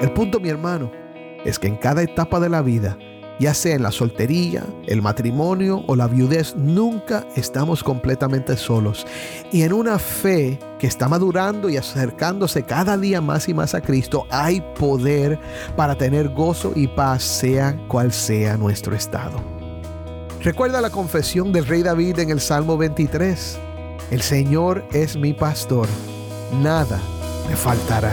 El punto, mi hermano, es que en cada etapa de la vida, ya sea en la soltería, el matrimonio o la viudez, nunca estamos completamente solos. Y en una fe que está madurando y acercándose cada día más y más a Cristo, hay poder para tener gozo y paz, sea cual sea nuestro estado. Recuerda la confesión del rey David en el Salmo 23. El Señor es mi pastor, nada me faltará.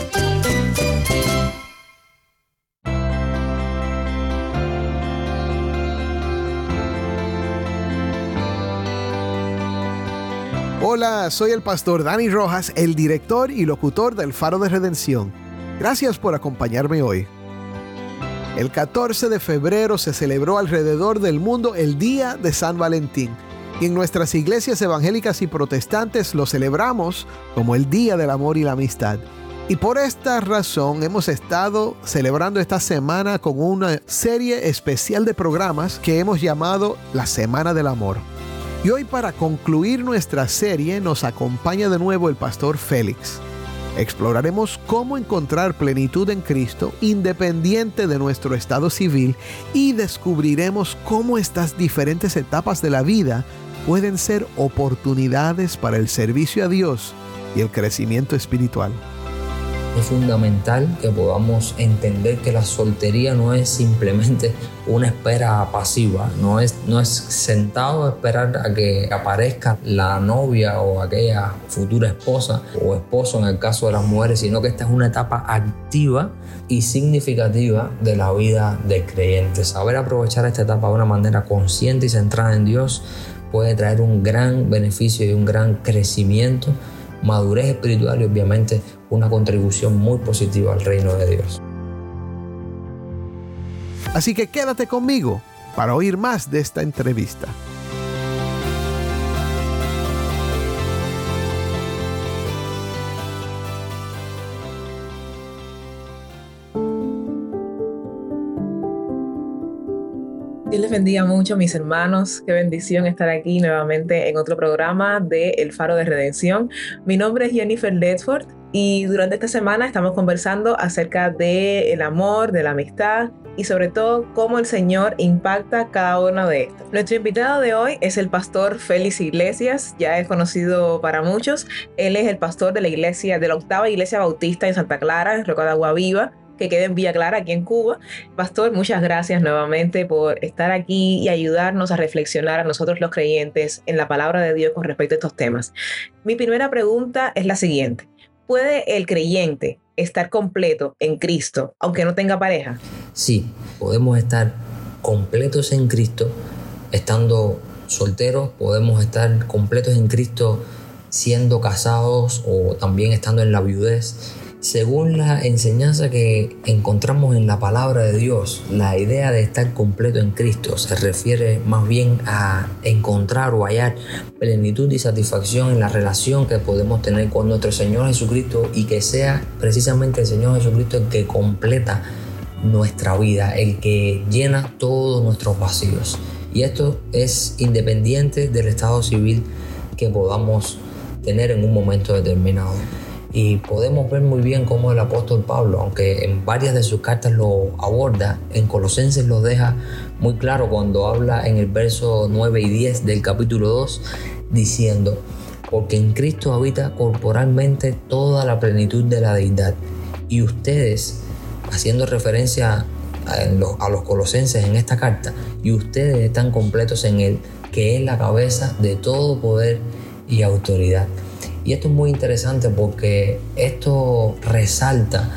Hola, soy el pastor Dani Rojas, el director y locutor del Faro de Redención. Gracias por acompañarme hoy. El 14 de febrero se celebró alrededor del mundo el Día de San Valentín y en nuestras iglesias evangélicas y protestantes lo celebramos como el Día del Amor y la Amistad. Y por esta razón hemos estado celebrando esta semana con una serie especial de programas que hemos llamado la Semana del Amor. Y hoy para concluir nuestra serie nos acompaña de nuevo el pastor Félix. Exploraremos cómo encontrar plenitud en Cristo independiente de nuestro estado civil y descubriremos cómo estas diferentes etapas de la vida pueden ser oportunidades para el servicio a Dios y el crecimiento espiritual. Es fundamental que podamos entender que la soltería no es simplemente una espera pasiva, no es, no es sentado a esperar a que aparezca la novia o aquella futura esposa o esposo en el caso de las mujeres, sino que esta es una etapa activa y significativa de la vida del creyente. Saber aprovechar esta etapa de una manera consciente y centrada en Dios puede traer un gran beneficio y un gran crecimiento madurez espiritual y obviamente una contribución muy positiva al reino de Dios. Así que quédate conmigo para oír más de esta entrevista. Dios les bendiga mucho, mis hermanos. Qué bendición estar aquí nuevamente en otro programa de El Faro de Redención. Mi nombre es Jennifer Ledford y durante esta semana estamos conversando acerca del amor, de la amistad y sobre todo cómo el Señor impacta cada uno de estos. Nuestro invitado de hoy es el pastor Félix Iglesias, ya es conocido para muchos. Él es el pastor de la iglesia, de la octava iglesia bautista en Santa Clara, en Roca de Agua Viva que quede en Clara, aquí en Cuba. Pastor, muchas gracias nuevamente por estar aquí y ayudarnos a reflexionar a nosotros los creyentes en la palabra de Dios con respecto a estos temas. Mi primera pregunta es la siguiente. ¿Puede el creyente estar completo en Cristo aunque no tenga pareja? Sí, podemos estar completos en Cristo estando solteros, podemos estar completos en Cristo siendo casados o también estando en la viudez según la enseñanza que encontramos en la palabra de Dios, la idea de estar completo en Cristo se refiere más bien a encontrar o hallar plenitud y satisfacción en la relación que podemos tener con nuestro Señor Jesucristo y que sea precisamente el Señor Jesucristo el que completa nuestra vida, el que llena todos nuestros vacíos. Y esto es independiente del estado civil que podamos tener en un momento determinado. Y podemos ver muy bien cómo el apóstol Pablo, aunque en varias de sus cartas lo aborda, en Colosenses lo deja muy claro cuando habla en el verso 9 y 10 del capítulo 2, diciendo, porque en Cristo habita corporalmente toda la plenitud de la deidad. Y ustedes, haciendo referencia a los, a los colosenses en esta carta, y ustedes están completos en Él, que es la cabeza de todo poder y autoridad. Y esto es muy interesante porque esto resalta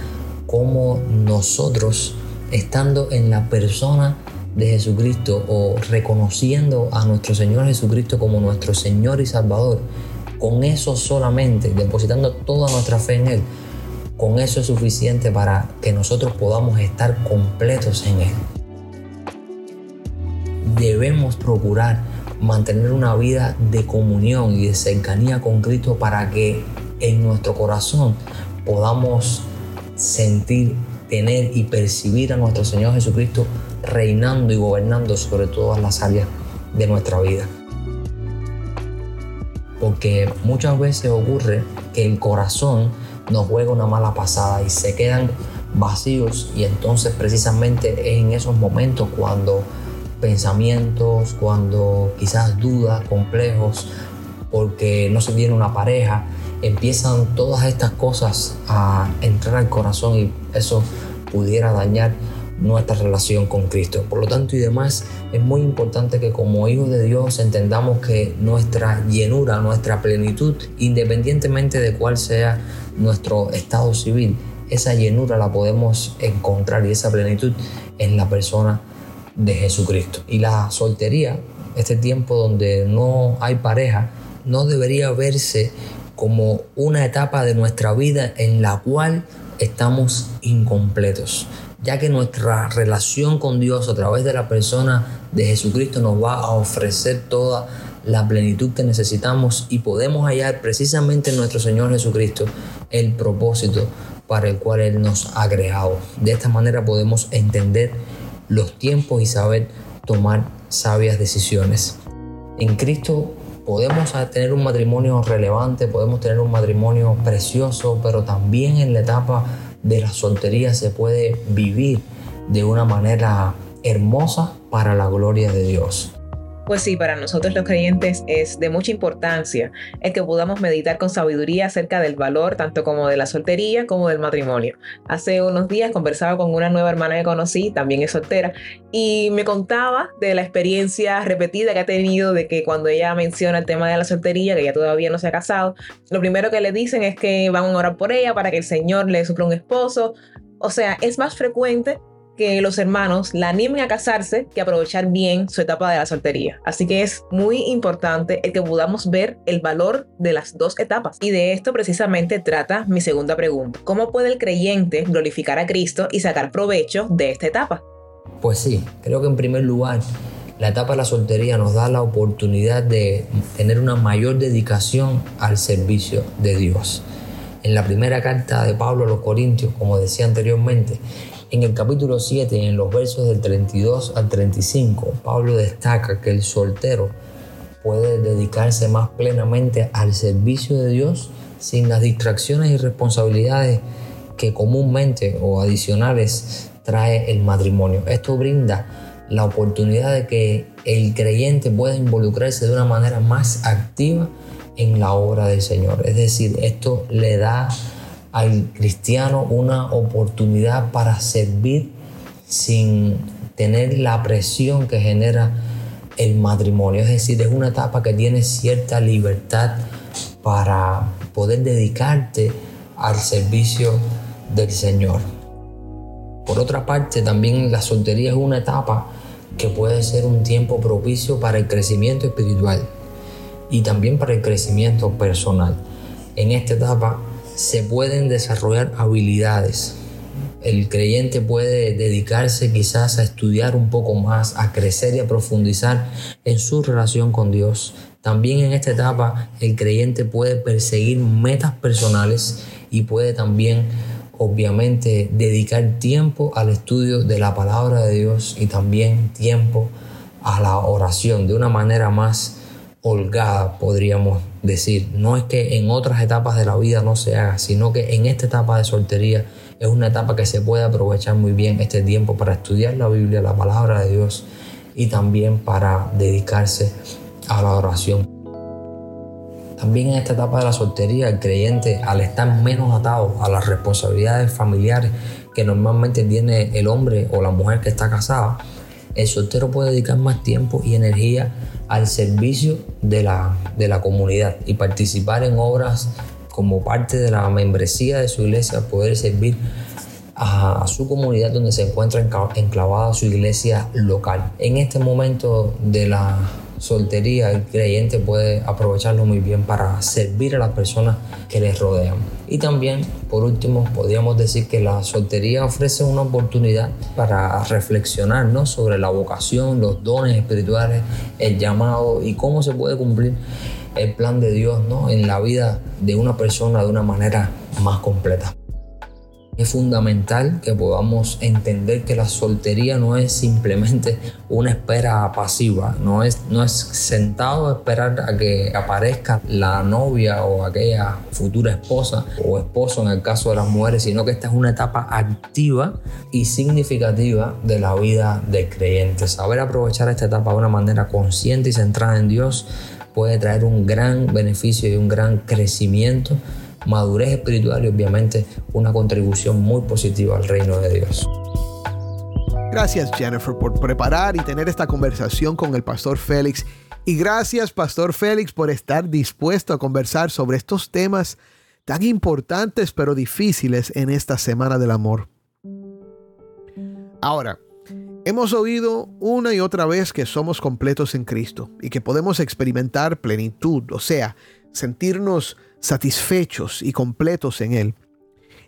cómo nosotros, estando en la persona de Jesucristo o reconociendo a nuestro Señor Jesucristo como nuestro Señor y Salvador, con eso solamente, depositando toda nuestra fe en Él, con eso es suficiente para que nosotros podamos estar completos en Él. Debemos procurar mantener una vida de comunión y de cercanía con Cristo para que en nuestro corazón podamos sentir, tener y percibir a nuestro Señor Jesucristo reinando y gobernando sobre todas las áreas de nuestra vida. Porque muchas veces ocurre que el corazón nos juega una mala pasada y se quedan vacíos y entonces precisamente es en esos momentos cuando pensamientos, cuando quizás dudas, complejos, porque no se tiene una pareja, empiezan todas estas cosas a entrar al corazón y eso pudiera dañar nuestra relación con Cristo. Por lo tanto y demás, es muy importante que como hijos de Dios entendamos que nuestra llenura, nuestra plenitud, independientemente de cuál sea nuestro estado civil, esa llenura la podemos encontrar y esa plenitud en la persona de Jesucristo. Y la soltería, este tiempo donde no hay pareja, no debería verse como una etapa de nuestra vida en la cual estamos incompletos ya que nuestra relación con Dios a través de la persona de Jesucristo nos va a ofrecer toda la plenitud que necesitamos y podemos hallar precisamente en nuestro Señor Jesucristo el propósito para el cual Él nos ha creado. De esta manera podemos entender los tiempos y saber tomar sabias decisiones. En Cristo podemos tener un matrimonio relevante, podemos tener un matrimonio precioso, pero también en la etapa de la soltería se puede vivir de una manera hermosa para la gloria de Dios. Pues sí, para nosotros los creyentes es de mucha importancia el que podamos meditar con sabiduría acerca del valor tanto como de la soltería como del matrimonio. Hace unos días conversaba con una nueva hermana que conocí, también es soltera, y me contaba de la experiencia repetida que ha tenido de que cuando ella menciona el tema de la soltería, que ella todavía no se ha casado, lo primero que le dicen es que van a orar por ella para que el Señor le supla un esposo. O sea, es más frecuente que los hermanos la animen a casarse que aprovechar bien su etapa de la soltería. Así que es muy importante el que podamos ver el valor de las dos etapas. Y de esto precisamente trata mi segunda pregunta. ¿Cómo puede el creyente glorificar a Cristo y sacar provecho de esta etapa? Pues sí, creo que en primer lugar la etapa de la soltería nos da la oportunidad de tener una mayor dedicación al servicio de Dios. En la primera carta de Pablo a los Corintios, como decía anteriormente, en el capítulo 7, en los versos del 32 al 35, Pablo destaca que el soltero puede dedicarse más plenamente al servicio de Dios sin las distracciones y responsabilidades que comúnmente o adicionales trae el matrimonio. Esto brinda la oportunidad de que el creyente pueda involucrarse de una manera más activa en la obra del Señor. Es decir, esto le da al cristiano una oportunidad para servir sin tener la presión que genera el matrimonio. Es decir, es una etapa que tiene cierta libertad para poder dedicarte al servicio del Señor. Por otra parte, también la soltería es una etapa que puede ser un tiempo propicio para el crecimiento espiritual y también para el crecimiento personal. En esta etapa se pueden desarrollar habilidades. El creyente puede dedicarse quizás a estudiar un poco más, a crecer y a profundizar en su relación con Dios. También en esta etapa el creyente puede perseguir metas personales y puede también obviamente dedicar tiempo al estudio de la palabra de Dios y también tiempo a la oración de una manera más holgada, podríamos decir. No es que en otras etapas de la vida no se haga, sino que en esta etapa de soltería es una etapa que se puede aprovechar muy bien este tiempo para estudiar la Biblia, la palabra de Dios y también para dedicarse a la oración. También en esta etapa de la soltería el creyente al estar menos atado a las responsabilidades familiares que normalmente tiene el hombre o la mujer que está casada, el soltero puede dedicar más tiempo y energía al servicio de la, de la comunidad y participar en obras como parte de la membresía de su iglesia, poder servir a su comunidad donde se encuentra enclavada su iglesia local. En este momento de la soltería, el creyente puede aprovecharlo muy bien para servir a las personas que les rodean. Y también, por último, podríamos decir que la soltería ofrece una oportunidad para reflexionar sobre la vocación, los dones espirituales, el llamado y cómo se puede cumplir el plan de Dios ¿no? en la vida de una persona de una manera más completa. Es fundamental que podamos entender que la soltería no es simplemente una espera pasiva, no es, no es sentado a esperar a que aparezca la novia o aquella futura esposa o esposo en el caso de las mujeres, sino que esta es una etapa activa y significativa de la vida del creyente. Saber aprovechar esta etapa de una manera consciente y centrada en Dios puede traer un gran beneficio y un gran crecimiento madurez espiritual y obviamente una contribución muy positiva al reino de Dios. Gracias Jennifer por preparar y tener esta conversación con el pastor Félix. Y gracias pastor Félix por estar dispuesto a conversar sobre estos temas tan importantes pero difíciles en esta Semana del Amor. Ahora, hemos oído una y otra vez que somos completos en Cristo y que podemos experimentar plenitud, o sea, sentirnos satisfechos y completos en Él.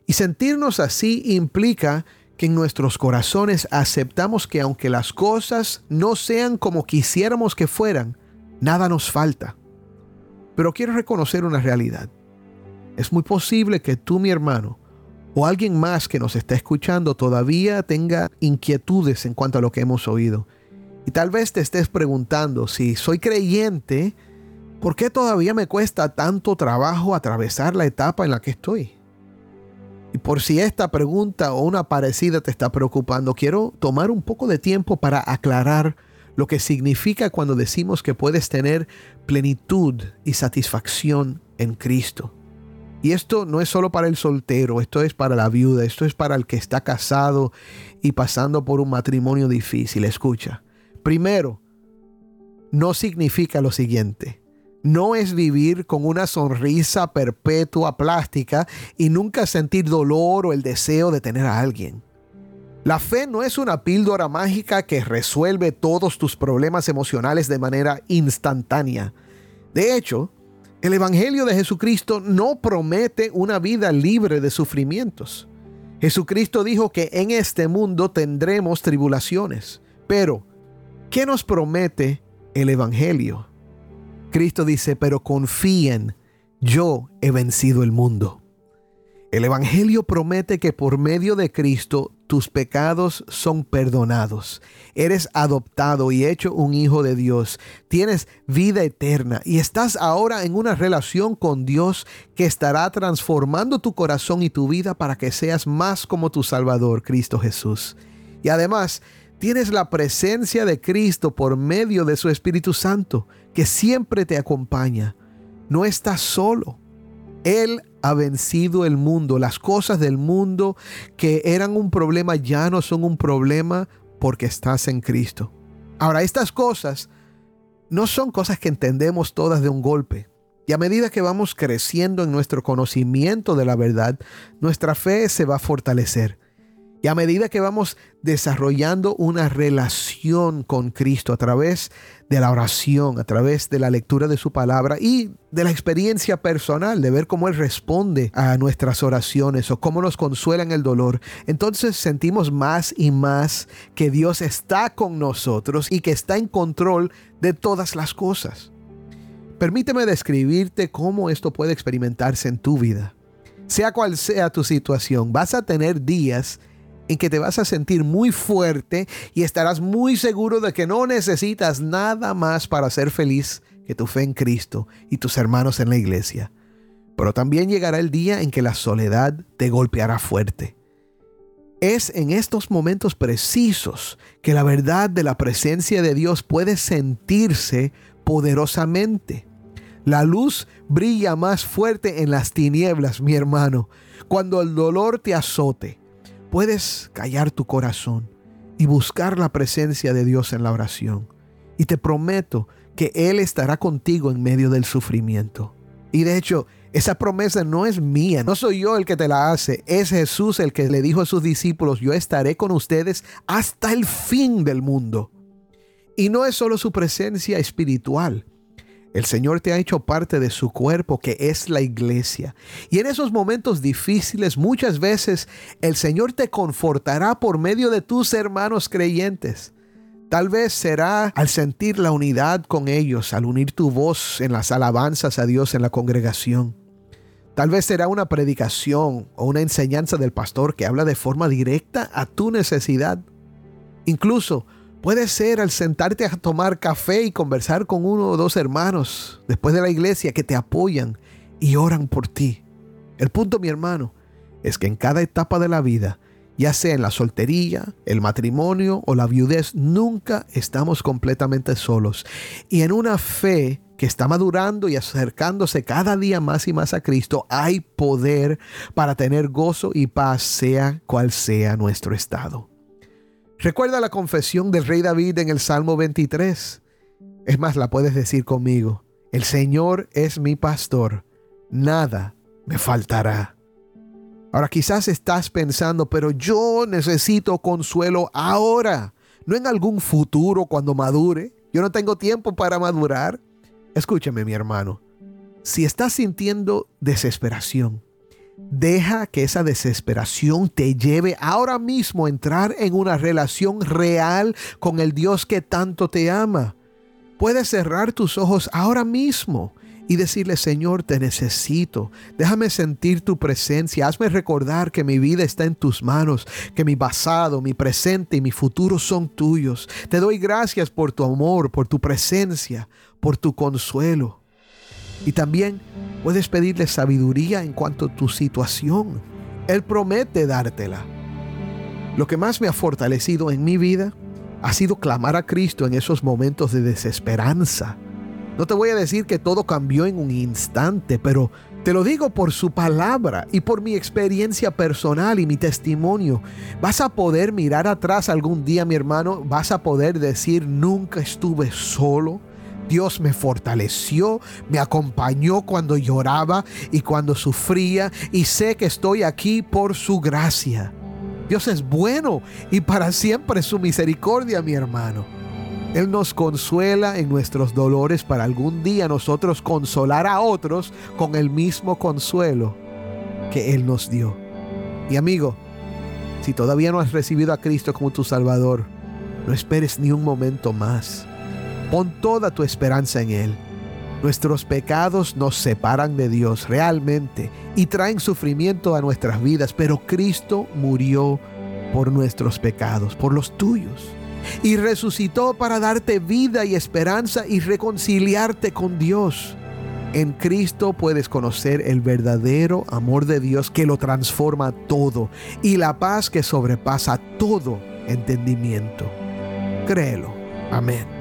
Y sentirnos así implica que en nuestros corazones aceptamos que aunque las cosas no sean como quisiéramos que fueran, nada nos falta. Pero quiero reconocer una realidad. Es muy posible que tú, mi hermano, o alguien más que nos está escuchando todavía tenga inquietudes en cuanto a lo que hemos oído. Y tal vez te estés preguntando si soy creyente, ¿Por qué todavía me cuesta tanto trabajo atravesar la etapa en la que estoy? Y por si esta pregunta o una parecida te está preocupando, quiero tomar un poco de tiempo para aclarar lo que significa cuando decimos que puedes tener plenitud y satisfacción en Cristo. Y esto no es solo para el soltero, esto es para la viuda, esto es para el que está casado y pasando por un matrimonio difícil. Escucha, primero, no significa lo siguiente no es vivir con una sonrisa perpetua plástica y nunca sentir dolor o el deseo de tener a alguien. La fe no es una píldora mágica que resuelve todos tus problemas emocionales de manera instantánea. De hecho, el Evangelio de Jesucristo no promete una vida libre de sufrimientos. Jesucristo dijo que en este mundo tendremos tribulaciones. Pero, ¿qué nos promete el Evangelio? Cristo dice, pero confíen, yo he vencido el mundo. El Evangelio promete que por medio de Cristo tus pecados son perdonados. Eres adoptado y hecho un hijo de Dios. Tienes vida eterna y estás ahora en una relación con Dios que estará transformando tu corazón y tu vida para que seas más como tu Salvador, Cristo Jesús. Y además, tienes la presencia de Cristo por medio de su Espíritu Santo que siempre te acompaña. No estás solo. Él ha vencido el mundo. Las cosas del mundo que eran un problema ya no son un problema porque estás en Cristo. Ahora, estas cosas no son cosas que entendemos todas de un golpe. Y a medida que vamos creciendo en nuestro conocimiento de la verdad, nuestra fe se va a fortalecer. Y a medida que vamos desarrollando una relación con Cristo a través de la oración, a través de la lectura de su palabra y de la experiencia personal, de ver cómo Él responde a nuestras oraciones o cómo nos consuela en el dolor, entonces sentimos más y más que Dios está con nosotros y que está en control de todas las cosas. Permíteme describirte cómo esto puede experimentarse en tu vida. Sea cual sea tu situación, vas a tener días en que te vas a sentir muy fuerte y estarás muy seguro de que no necesitas nada más para ser feliz que tu fe en Cristo y tus hermanos en la iglesia. Pero también llegará el día en que la soledad te golpeará fuerte. Es en estos momentos precisos que la verdad de la presencia de Dios puede sentirse poderosamente. La luz brilla más fuerte en las tinieblas, mi hermano, cuando el dolor te azote puedes callar tu corazón y buscar la presencia de Dios en la oración. Y te prometo que Él estará contigo en medio del sufrimiento. Y de hecho, Esa promesa no es mía, no soy yo el que te la hace, es Jesús el que le dijo a sus discípulos, yo estaré con ustedes hasta el fin del mundo. Y no es solo su presencia espiritual, el Señor te ha hecho parte de su cuerpo, que es la iglesia. Y en esos momentos difíciles, muchas veces el Señor te confortará por medio de tus hermanos creyentes. Tal vez será al sentir la unidad con ellos, al unir tu voz en las alabanzas a Dios en la congregación. Tal vez será una predicación o una enseñanza del pastor que habla de forma directa a tu necesidad. Incluso Puede ser al sentarte a tomar café y conversar con uno o dos hermanos después de la iglesia que te apoyan y oran por ti. El punto, mi hermano, es que en cada etapa de la vida, ya sea en la soltería, el matrimonio o la viudez, nunca estamos completamente solos. Y en una fe que está madurando y acercándose cada día más y más a Cristo, hay poder para tener gozo y paz, sea cual sea nuestro estado. Recuerda la confesión del rey David en el Salmo 23. Es más, la puedes decir conmigo. El Señor es mi pastor, nada me faltará. Ahora quizás estás pensando, pero yo necesito consuelo ahora, no en algún futuro cuando madure. Yo no tengo tiempo para madurar. Escúchame mi hermano, si estás sintiendo desesperación, Deja que esa desesperación te lleve ahora mismo a entrar en una relación real con el Dios que tanto te ama. Puedes cerrar tus ojos ahora mismo y decirle, Señor, te necesito. Déjame sentir tu presencia. Hazme recordar que mi vida está en tus manos, que mi pasado, mi presente y mi futuro son tuyos. Te doy gracias por tu amor, por tu presencia, por tu consuelo. Y también puedes pedirle sabiduría en cuanto a tu situación. Él promete dártela. Lo que más me ha fortalecido en mi vida ha sido clamar a Cristo en esos momentos de desesperanza. No te voy a decir que todo cambió en un instante, pero te lo digo por su palabra y por mi experiencia personal y mi testimonio. Vas a poder mirar atrás algún día, mi hermano, vas a poder decir, nunca estuve solo, Dios me fortaleció, me acompañó cuando lloraba y cuando sufría y sé que estoy aquí por su gracia. Dios es bueno y para siempre su misericordia, mi hermano. Él nos consuela en nuestros dolores para algún día nosotros consolar a otros con el mismo consuelo que Él nos dio. Y amigo, si todavía no has recibido a Cristo como tu Salvador, no esperes ni un momento más. Pon toda tu esperanza en Él. Nuestros pecados nos separan de Dios realmente y traen sufrimiento a nuestras vidas, pero Cristo murió por nuestros pecados, por los tuyos, y resucitó para darte vida y esperanza y reconciliarte con Dios. En Cristo puedes conocer el verdadero amor de Dios que lo transforma todo y la paz que sobrepasa todo entendimiento. Créelo. Amén.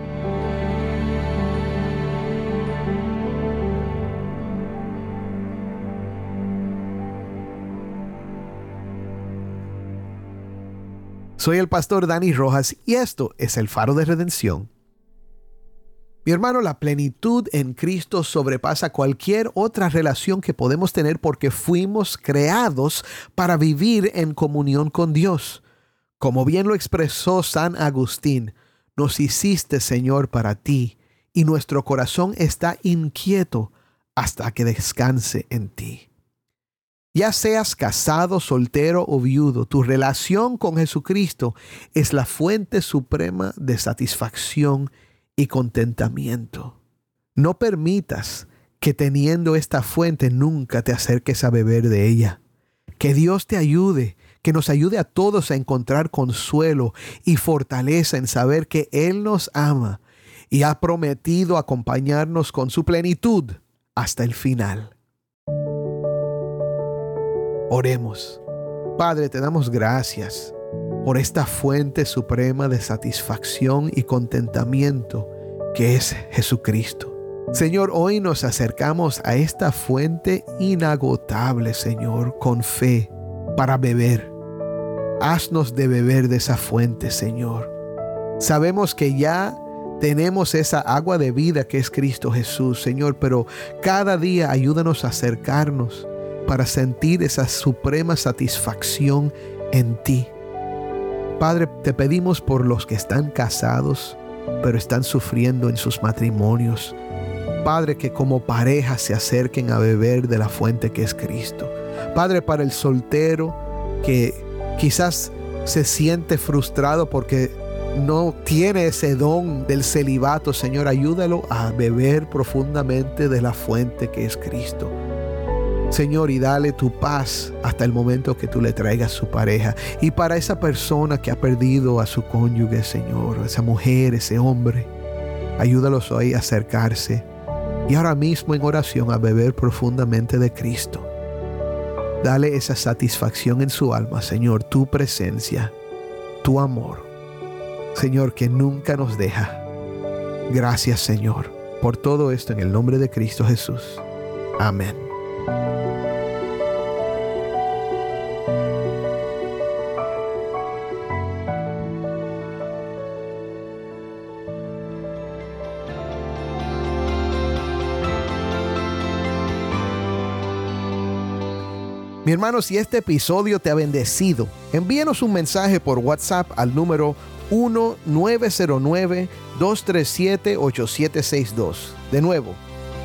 Soy el pastor Dani Rojas y esto es el faro de redención. Mi hermano, la plenitud en Cristo sobrepasa cualquier otra relación que podemos tener porque fuimos creados para vivir en comunión con Dios. Como bien lo expresó San Agustín, nos hiciste Señor para ti y nuestro corazón está inquieto hasta que descanse en ti. Ya seas casado, soltero o viudo, tu relación con Jesucristo es la fuente suprema de satisfacción y contentamiento. No permitas que teniendo esta fuente nunca te acerques a beber de ella. Que Dios te ayude, que nos ayude a todos a encontrar consuelo y fortaleza en saber que Él nos ama y ha prometido acompañarnos con su plenitud hasta el final. Oremos. Padre, te damos gracias por esta fuente suprema de satisfacción y contentamiento que es Jesucristo. Señor, hoy nos acercamos a esta fuente inagotable, Señor, con fe para beber. Haznos de beber de esa fuente, Señor. Sabemos que ya tenemos esa agua de vida que es Cristo Jesús, Señor, pero cada día ayúdanos a acercarnos para sentir esa suprema satisfacción en ti. Padre, te pedimos por los que están casados, pero están sufriendo en sus matrimonios. Padre, que como pareja se acerquen a beber de la fuente que es Cristo. Padre, para el soltero que quizás se siente frustrado porque no tiene ese don del celibato, Señor, ayúdalo a beber profundamente de la fuente que es Cristo. Señor, y dale tu paz hasta el momento que tú le traigas su pareja. Y para esa persona que ha perdido a su cónyuge, Señor, esa mujer, ese hombre, ayúdalos hoy a acercarse y ahora mismo en oración a beber profundamente de Cristo. Dale esa satisfacción en su alma, Señor, tu presencia, tu amor. Señor, que nunca nos deja. Gracias, Señor, por todo esto en el nombre de Cristo Jesús. Amén. Mi hermano, si este episodio te ha bendecido, envíenos un mensaje por WhatsApp al número 1-909-237-8762. De nuevo,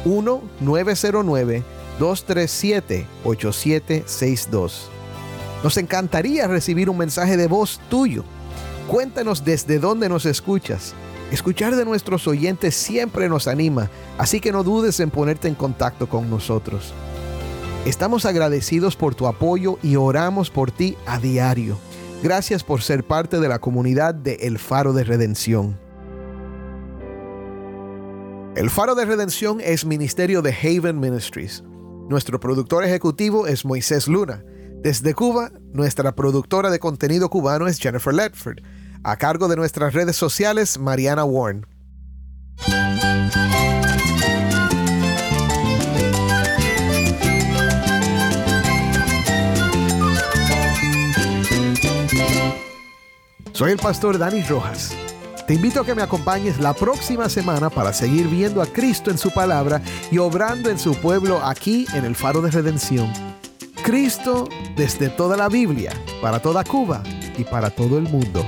1-909-237-8762. Nos encantaría recibir un mensaje de voz tuyo. Cuéntanos desde dónde nos escuchas. Escuchar de nuestros oyentes siempre nos anima, así que no dudes en ponerte en contacto con nosotros. Estamos agradecidos por tu apoyo y oramos por ti a diario. Gracias por ser parte de la comunidad de El Faro de Redención. El Faro de Redención es ministerio de Haven Ministries. Nuestro productor ejecutivo es Moisés Luna. Desde Cuba, nuestra productora de contenido cubano es Jennifer Ledford. A cargo de nuestras redes sociales, Mariana Warren. Soy el pastor Dani Rojas. Te invito a que me acompañes la próxima semana para seguir viendo a Cristo en su palabra y obrando en su pueblo aquí en el Faro de Redención. Cristo desde toda la Biblia, para toda Cuba y para todo el mundo.